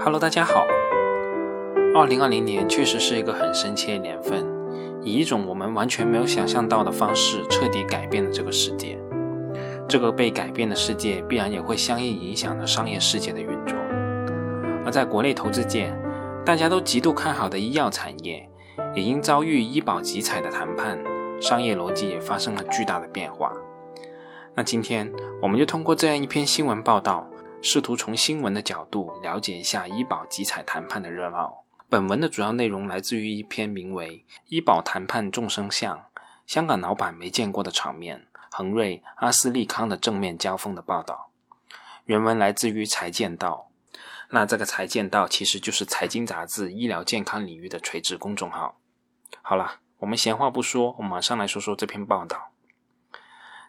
Hello，大家好。二零二零年确实是一个很神奇的年份，以一种我们完全没有想象到的方式，彻底改变了这个世界。这个被改变的世界，必然也会相应影响了商业世界的运作。而在国内投资界，大家都极度看好的医药产业，也因遭遇医保集采的谈判，商业逻辑也发生了巨大的变化。那今天，我们就通过这样一篇新闻报道。试图从新闻的角度了解一下医保集采谈判的热闹。本文的主要内容来自于一篇名为《医保谈判众生相：香港老板没见过的场面——恒瑞、阿斯利康的正面交锋》的报道。原文来自于财见道，那这个财见道其实就是财经杂志医疗健康领域的垂直公众号。好了，我们闲话不说，我们马上来说说这篇报道。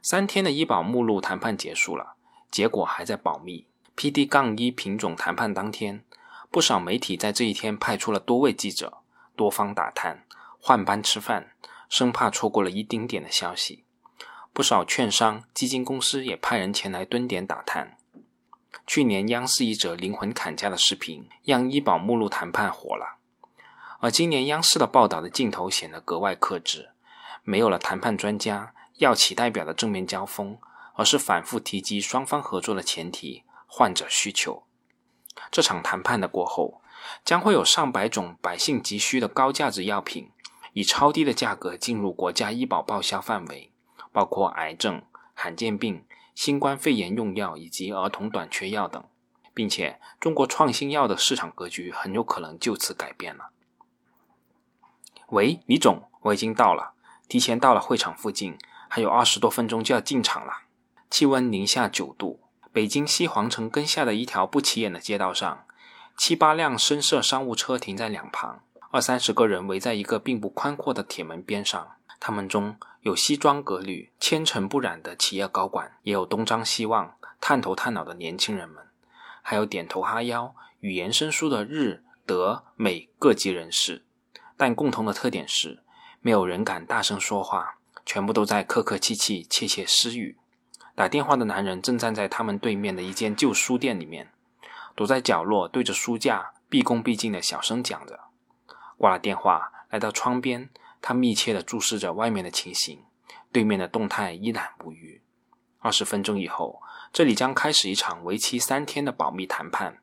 三天的医保目录谈判结束了，结果还在保密。PD- 杠一品种谈判当天，不少媒体在这一天派出了多位记者，多方打探，换班吃饭，生怕错过了一丁点的消息。不少券商、基金公司也派人前来蹲点打探。去年央视一则灵魂砍价的视频，让医保目录谈判火了。而今年央视的报道的镜头显得格外克制，没有了谈判专家、药企代表的正面交锋，而是反复提及双方合作的前提。患者需求，这场谈判的过后，将会有上百种百姓急需的高价值药品，以超低的价格进入国家医保报销范围，包括癌症、罕见病、新冠肺炎用药以及儿童短缺药等，并且中国创新药的市场格局很有可能就此改变了。喂，李总，我已经到了，提前到了会场附近，还有二十多分钟就要进场了，气温零下九度。北京西皇城根下的一条不起眼的街道上，七八辆深色商务车停在两旁，二三十个人围在一个并不宽阔的铁门边上。他们中有西装革履、纤尘不染的企业高管，也有东张西望、探头探脑的年轻人们，还有点头哈腰、语言生疏的日、德、美各级人士。但共同的特点是，没有人敢大声说话，全部都在客客气气、窃窃私语。打电话的男人正站在他们对面的一间旧书店里面，躲在角落，对着书架毕恭毕敬的小声讲着。挂了电话，来到窗边，他密切的注视着外面的情形，对面的动态一览无余。二十分钟以后，这里将开始一场为期三天的保密谈判。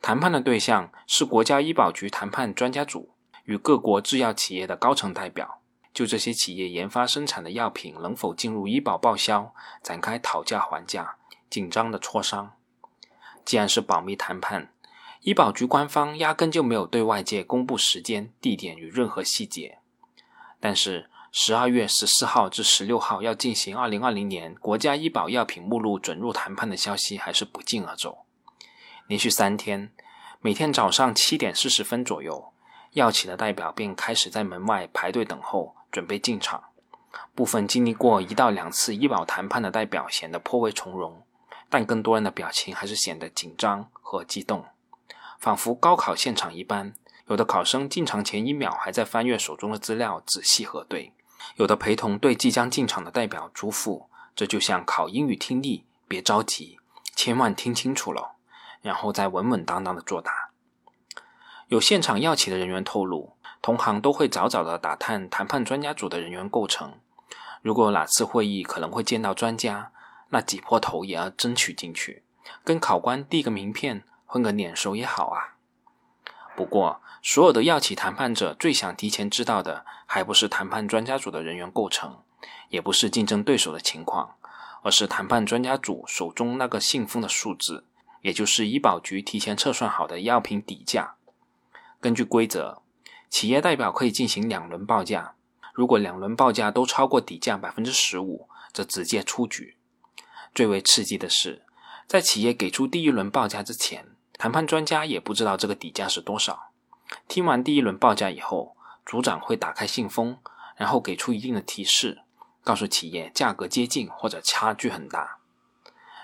谈判的对象是国家医保局谈判专家组与各国制药企业的高层代表。就这些企业研发生产的药品能否进入医保报销，展开讨价还价、紧张的磋商。既然是保密谈判，医保局官方压根就没有对外界公布时间、地点与任何细节。但是，十二月十四号至十六号要进行二零二零年国家医保药品目录准入谈判的消息还是不胫而走。连续三天，每天早上七点四十分左右，药企的代表便开始在门外排队等候。准备进场，部分经历过一到两次医保谈判的代表显得颇为从容，但更多人的表情还是显得紧张和激动，仿佛高考现场一般。有的考生进场前一秒还在翻阅手中的资料，仔细核对；有的陪同对即将进场的代表嘱咐：“这就像考英语听力，别着急，千万听清楚了，然后再稳稳当当的作答。”有现场药企的人员透露。同行都会早早的打探谈判专家组的人员构成，如果哪次会议可能会见到专家，那挤破头也要争取进去，跟考官递个名片，混个脸熟也好啊。不过，所有的药企谈判者最想提前知道的，还不是谈判专家组的人员构成，也不是竞争对手的情况，而是谈判专家组手中那个信封的数字，也就是医保局提前测算好的药品底价。根据规则。企业代表可以进行两轮报价，如果两轮报价都超过底价百分之十五，则直接出局。最为刺激的是，在企业给出第一轮报价之前，谈判专家也不知道这个底价是多少。听完第一轮报价以后，组长会打开信封，然后给出一定的提示，告诉企业价格接近或者差距很大。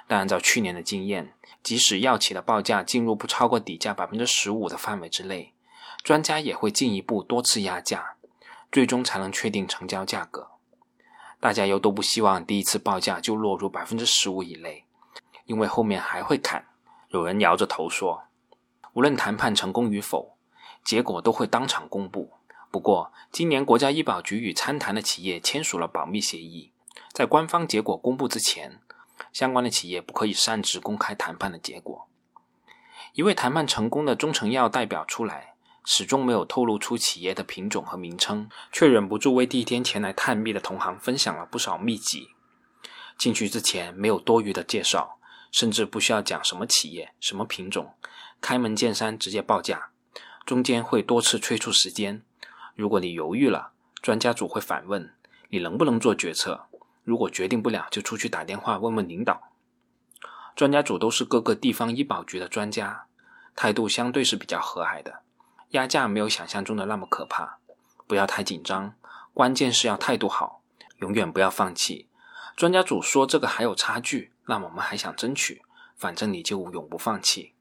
但按照去年的经验，即使药企的报价进入不超过底价百分之十五的范围之内。专家也会进一步多次压价，最终才能确定成交价格。大家又都不希望第一次报价就落入百分之十五以内，因为后面还会砍。有人摇着头说：“无论谈判成功与否，结果都会当场公布。不过，今年国家医保局与参谈的企业签署了保密协议，在官方结果公布之前，相关的企业不可以擅自公开谈判的结果。一位谈判成功的中成药代表出来，始终没有透露出企业的品种和名称，却忍不住为第一天前来探秘的同行分享了不少秘籍。进去之前没有多余的介绍，甚至不需要讲什么企业、什么品种，开门见山直接报价，中间会多次催促时间。如果你犹豫了，专家组会反问你能不能做决策。如果决定不了，就出去打电话问问领导。专家组都是各个地方医保局的专家，态度相对是比较和蔼的，压价没有想象中的那么可怕。不要太紧张，关键是要态度好，永远不要放弃。专家组说这个还有差距，那我们还想争取，反正你就永不放弃。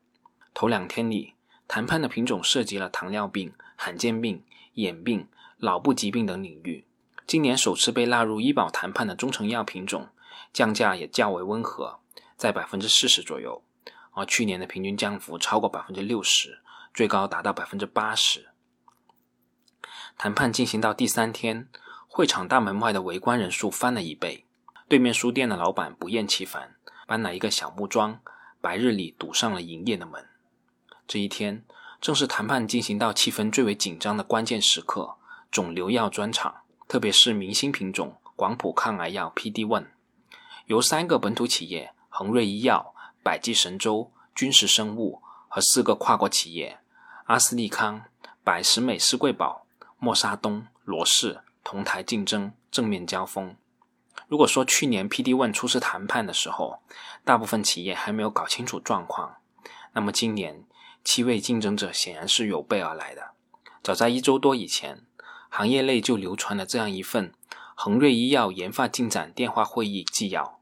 头两天里，谈判的品种涉及了糖尿病、罕见病。眼病、脑部疾病等领域，今年首次被纳入医保谈判的中成药品种，降价也较为温和，在百分之四十左右，而去年的平均降幅超过百分之六十，最高达到百分之八十。谈判进行到第三天，会场大门外的围观人数翻了一倍，对面书店的老板不厌其烦，搬来一个小木桩，白日里堵上了营业的门。这一天。正是谈判进行到气氛最为紧张的关键时刻，肿瘤药专场，特别是明星品种广谱抗癌药 PD-1，由三个本土企业恒瑞医药、百济神州、君实生物和四个跨国企业阿斯利康、百时美施贵宝、默沙东、罗氏同台竞争，正面交锋。如果说去年 PD-1 初次谈判的时候，大部分企业还没有搞清楚状况，那么今年。七位竞争者显然是有备而来的。早在一周多以前，行业内就流传了这样一份恒瑞医药研发进展电话会议纪要。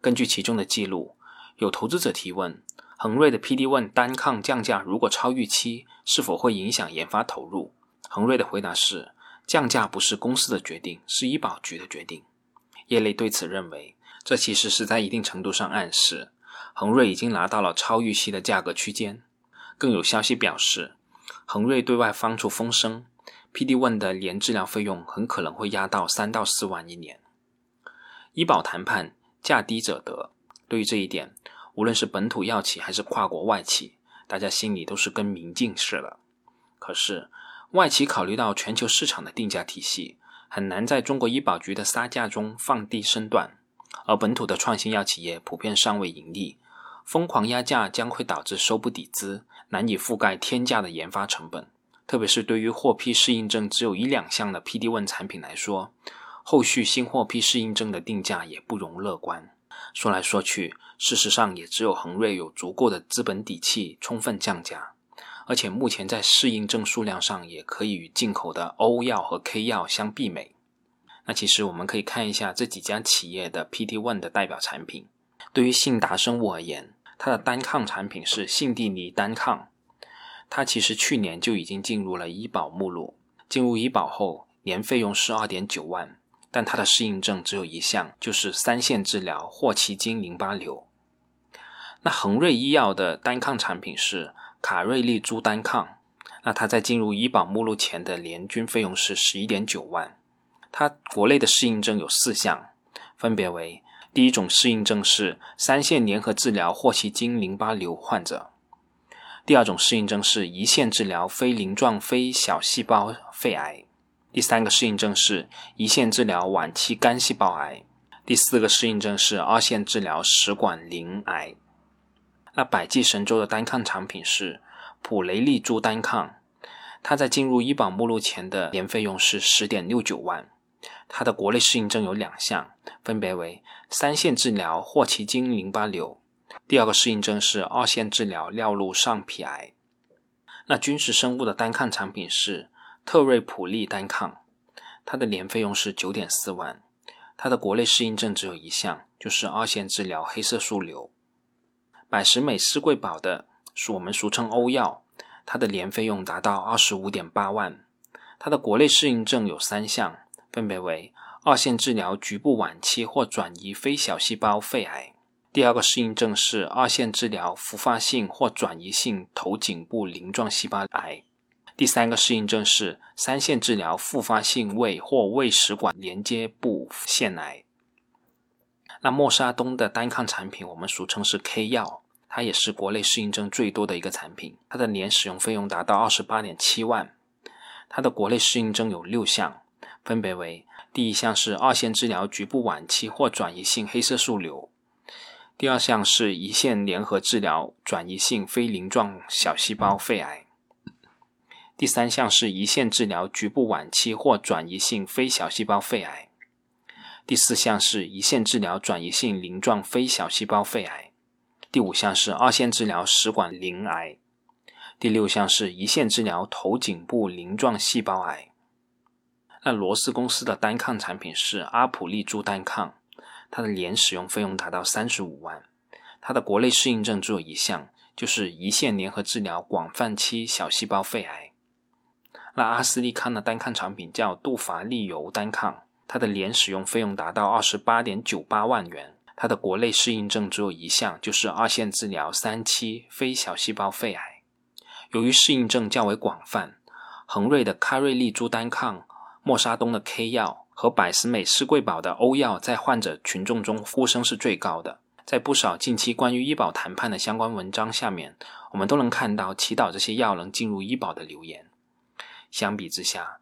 根据其中的记录，有投资者提问：恒瑞的 PD-1 单抗降价如果超预期，是否会影响研发投入？恒瑞的回答是：降价不是公司的决定，是医保局的决定。业内对此认为，这其实是在一定程度上暗示，恒瑞已经拿到了超预期的价格区间。更有消息表示，恒瑞对外放出风声，PD-1 的年治疗费用很可能会压到三到四万一年。医保谈判价低者得，对于这一点，无论是本土药企还是跨国外企，大家心里都是跟明镜似的。可是，外企考虑到全球市场的定价体系，很难在中国医保局的杀价中放低身段，而本土的创新药企业普遍尚未盈利。疯狂压价将会导致收不抵资，难以覆盖天价的研发成本。特别是对于获批适应症只有一两项的 PD-1 产品来说，后续新获批适应症的定价也不容乐观。说来说去，事实上也只有恒瑞有足够的资本底气充分降价，而且目前在适应症数量上也可以与进口的欧药和 K 药相媲美。那其实我们可以看一下这几家企业的 PD-1 的代表产品。对于信达生物而言，它的单抗产品是信地尼单抗，它其实去年就已经进入了医保目录。进入医保后，年费用是二点九万，但它的适应症只有一项，就是三线治疗霍奇金淋巴瘤。那恒瑞医药的单抗产品是卡瑞利珠单抗，那它在进入医保目录前的年均费用是十一点九万。它国内的适应症有四项，分别为。第一种适应症是三线联合治疗霍奇金淋巴瘤患者；第二种适应症是一线治疗非鳞状非小细胞肺癌；第三个适应症是一线治疗晚期肝细胞癌；第四个适应症是二线治疗食管鳞癌。那百济神州的单抗产品是普雷利珠单抗，它在进入医保目录前的年费用是十点六九万。它的国内适应症有两项，分别为三线治疗霍奇金淋巴瘤，第二个适应症是二线治疗尿路上皮癌。那军事生物的单抗产品是特瑞普利单抗，它的年费用是九点四万，它的国内适应症只有一项，就是二线治疗黑色素瘤。百时美施贵宝的，是我们俗称欧药，它的年费用达到二十五点八万，它的国内适应症有三项。分别为二线治疗局部晚期或转移非小细胞肺癌，第二个适应症是二线治疗复发性或转移性头颈部鳞状细胞癌。第三个适应症是三线治疗复发性胃或胃食管连接部腺癌。那默沙东的单抗产品，我们俗称是 K 药，它也是国内适应症最多的一个产品，它的年使用费用达到二十八点七万。它的国内适应症有六项，分别为：第一项是二线治疗局部晚期或转移性黑色素瘤；第二项是一线联合治疗转移性非鳞状小细胞肺癌；第三项是一线治疗局部晚期或转移性非小细胞肺癌。第四项是一线治疗转移性鳞状非小细胞肺癌，第五项是二线治疗食管鳞癌，第六项是一线治疗头颈部鳞状细胞癌。那罗斯公司的单抗产品是阿普利珠单抗，它的年使用费用达到三十五万，它的国内适应症只有一项，就是一线联合治疗广泛期小细胞肺癌。那阿斯利康的单抗产品叫杜伐利尤单抗。它的年使用费用达到二十八点九八万元，它的国内适应症只有一项，就是二线治疗三期非小细胞肺癌。由于适应症较为广泛，恒瑞的卡瑞利珠单抗、默沙东的 K 药和百思美施贵宝的欧药在患者群众中呼声是最高的。在不少近期关于医保谈判的相关文章下面，我们都能看到祈祷这些药能进入医保的留言。相比之下，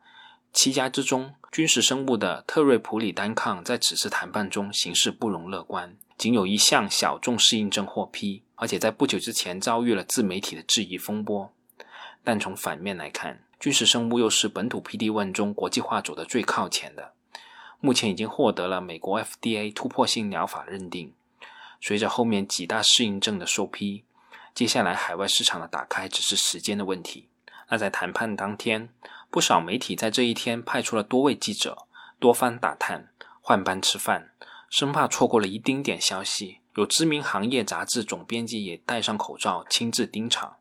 七家之中，军事生物的特瑞普里单抗在此次谈判中形势不容乐观，仅有一项小众适应症获批，而且在不久之前遭遇了自媒体的质疑风波。但从反面来看，军事生物又是本土 PD-1 中国际化走的最靠前的，目前已经获得了美国 FDA 突破性疗法认定。随着后面几大适应症的受批，接下来海外市场的打开只是时间的问题。那在谈判当天。不少媒体在这一天派出了多位记者，多番打探，换班吃饭，生怕错过了一丁点消息。有知名行业杂志总编辑也戴上口罩亲自盯场。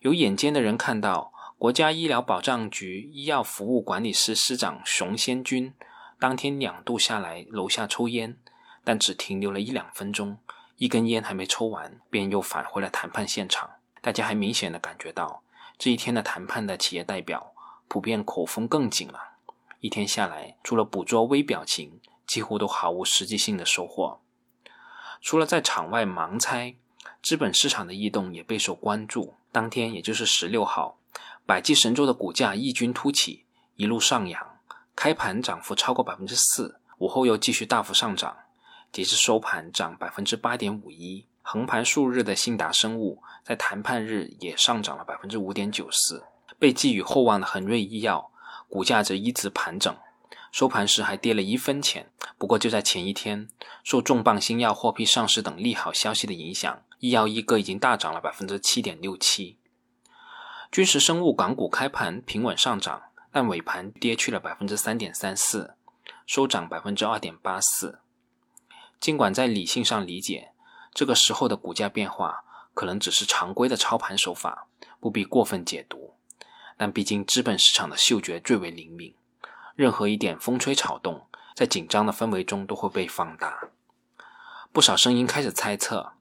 有眼尖的人看到，国家医疗保障局医药服务管理司司长熊先军当天两度下来楼下抽烟，但只停留了一两分钟，一根烟还没抽完，便又返回了谈判现场。大家还明显的感觉到，这一天的谈判的企业代表。普遍口风更紧了，一天下来，除了捕捉微表情，几乎都毫无实际性的收获。除了在场外盲猜，资本市场的异动也备受关注。当天，也就是十六号，百济神州的股价异军突起，一路上扬，开盘涨幅超过百分之四，午后又继续大幅上涨，截至收盘涨百分之八点五一。横盘数日的信达生物，在谈判日也上涨了百分之五点九四。被寄予厚望的恒瑞医药股价则一直盘整，收盘时还跌了一分钱。不过就在前一天，受重磅新药获批上市等利好消息的影响，医药一哥已经大涨了百分之七点六七。君实生物港股开盘平稳上涨，但尾盘跌去了百分之三点三四，收涨百分之二点八四。尽管在理性上理解，这个时候的股价变化可能只是常规的操盘手法，不必过分解读。但毕竟资本市场的嗅觉最为灵敏，任何一点风吹草动，在紧张的氛围中都会被放大。不少声音开始猜测，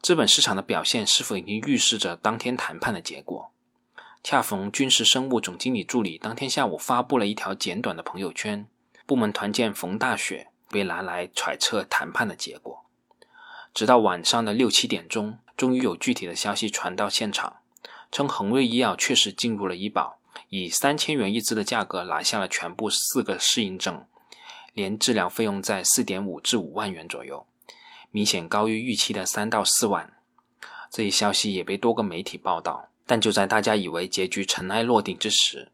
资本市场的表现是否已经预示着当天谈判的结果。恰逢军事生物总经理助理当天下午发布了一条简短的朋友圈，部门团建冯大雪被拿来揣测谈判的结果。直到晚上的六七点钟，终于有具体的消息传到现场。称恒瑞医药确实进入了医保，以三千元一支的价格拿下了全部四个适应症，年治疗费用在四点五至五万元左右，明显高于预期的三到四万。这一消息也被多个媒体报道，但就在大家以为结局尘埃落定之时，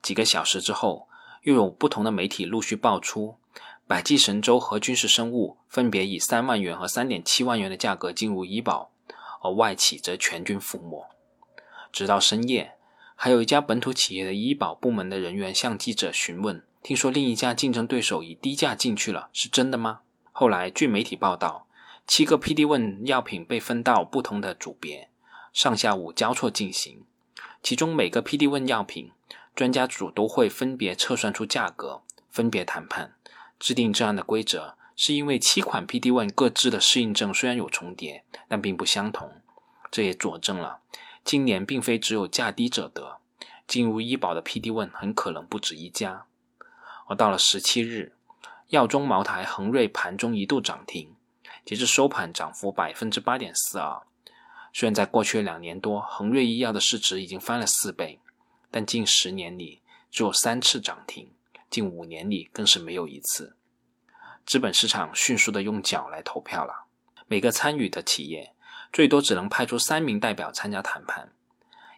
几个小时之后，又有不同的媒体陆续爆出，百济神州和军事生物分别以三万元和三点七万元的价格进入医保，而外企则全军覆没。直到深夜，还有一家本土企业的医保部门的人员向记者询问：“听说另一家竞争对手以低价进去了，是真的吗？”后来，据媒体报道，七个 PD-1 药品被分到不同的组别，上下午交错进行。其中每个 PD-1 药品，专家组都会分别测算出价格，分别谈判，制定这样的规则，是因为七款 PD-1 各自的适应症虽然有重叠，但并不相同。这也佐证了今年并非只有价低者得，进入医保的 PD One 很可能不止一家。而到了十七日，药中茅台、恒瑞盘中一度涨停，截至收盘涨幅百分之八点四二。虽然在过去两年多，恒瑞医药的市值已经翻了四倍，但近十年里只有三次涨停，近五年里更是没有一次。资本市场迅速的用脚来投票了。每个参与的企业最多只能派出三名代表参加谈判。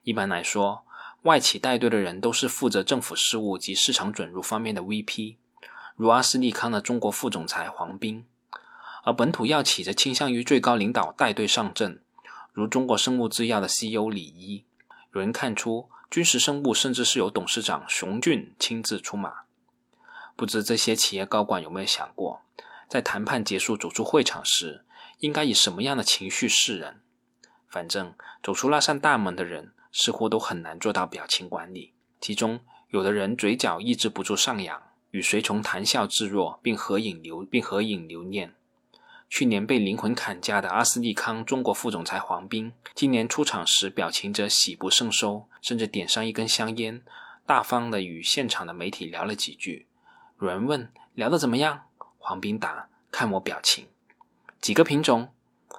一般来说，外企带队的人都是负责政府事务及市场准入方面的 VP，如阿斯利康的中国副总裁黄斌；而本土药企则倾向于最高领导带队上阵，如中国生物制药的 CEO 李一。有人看出，军事生物甚至是由董事长熊俊亲自出马。不知这些企业高管有没有想过，在谈判结束走出会场时，应该以什么样的情绪示人？反正走出那扇大门的人，似乎都很难做到表情管理。其中有的人嘴角抑制不住上扬，与随从谈笑自若，并合影留并合影留念。去年被灵魂砍价的阿斯利康中国副总裁黄斌，今年出场时表情则喜不胜收，甚至点上一根香烟，大方的与现场的媒体聊了几句。有人问聊得怎么样？黄斌答：“看我表情。”几个品种？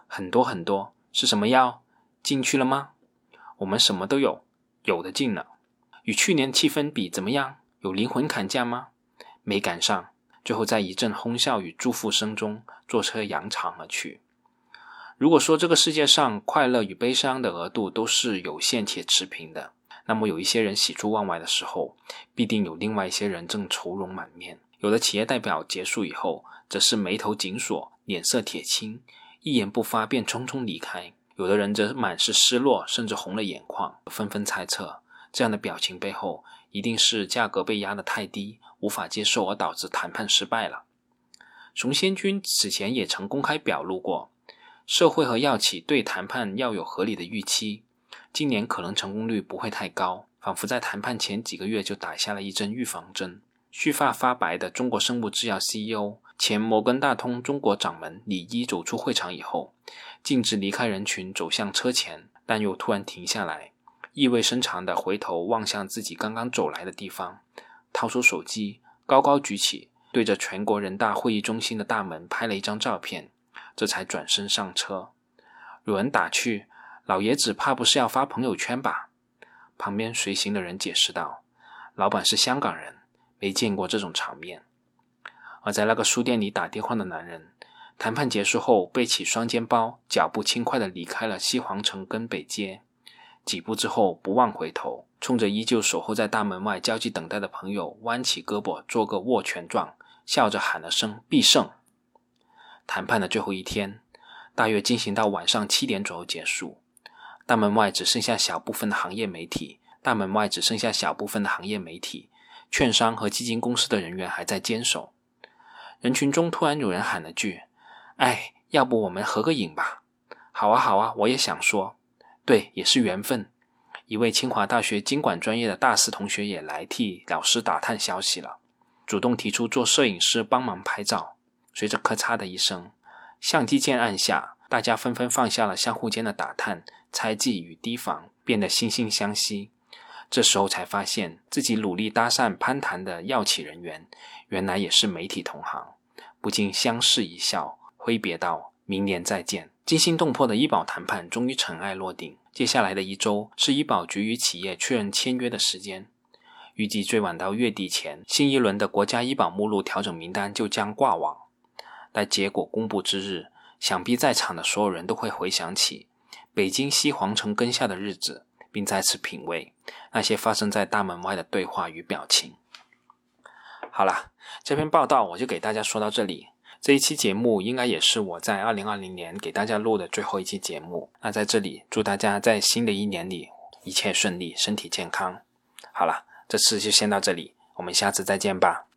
很多很多。是什么药？进去了吗？我们什么都有，有的进了。与去年气氛比怎么样？有灵魂砍价吗？没赶上。最后在一阵哄笑与祝福声中，坐车扬长而去。如果说这个世界上快乐与悲伤的额度都是有限且持平的。那么有一些人喜出望外的时候，必定有另外一些人正愁容满面。有的企业代表结束以后，则是眉头紧锁，脸色铁青，一言不发便匆匆离开；有的人则满是失落，甚至红了眼眶，纷纷猜测这样的表情背后，一定是价格被压得太低，无法接受而导致谈判失败了。熊先军此前也曾公开表露过，社会和药企对谈判要有合理的预期。今年可能成功率不会太高，仿佛在谈判前几个月就打下了一针预防针。须发发白的中国生物制药 CEO、前摩根大通中国掌门李一走出会场以后，径直离开人群，走向车前，但又突然停下来，意味深长地回头望向自己刚刚走来的地方，掏出手机，高高举起，对着全国人大会议中心的大门拍了一张照片，这才转身上车。有人打趣。老爷子怕不是要发朋友圈吧？旁边随行的人解释道：“老板是香港人，没见过这种场面。”而在那个书店里打电话的男人，谈判结束后背起双肩包，脚步轻快地离开了西皇城跟北街。几步之后，不忘回头，冲着依旧守候在大门外焦急等待的朋友，弯起胳膊做个握拳状，笑着喊了声“必胜”。谈判的最后一天，大约进行到晚上七点左右结束。大门外只剩下小部分的行业媒体，大门外只剩下小部分的行业媒体，券商和基金公司的人员还在坚守。人群中突然有人喊了句：“哎，要不我们合个影吧？”“好啊，好啊，我也想说。”“对，也是缘分。”一位清华大学经管专业的大四同学也来替老师打探消息了，主动提出做摄影师帮忙拍照。随着咔嚓的一声，相机键按下，大家纷纷放下了相互间的打探。猜忌与提防变得惺惺相惜，这时候才发现自己努力搭讪攀谈的药企人员，原来也是媒体同行，不禁相视一笑，挥别道：“明年再见。”惊心动魄的医保谈判终于尘埃落定，接下来的一周是医保局与企业确认签约的时间，预计最晚到月底前，新一轮的国家医保目录调整名单就将挂网。待结果公布之日，想必在场的所有人都会回想起。北京西皇城根下的日子，并再次品味那些发生在大门外的对话与表情。好了，这篇报道我就给大家说到这里。这一期节目应该也是我在二零二零年给大家录的最后一期节目。那在这里祝大家在新的一年里一切顺利，身体健康。好了，这次就先到这里，我们下次再见吧。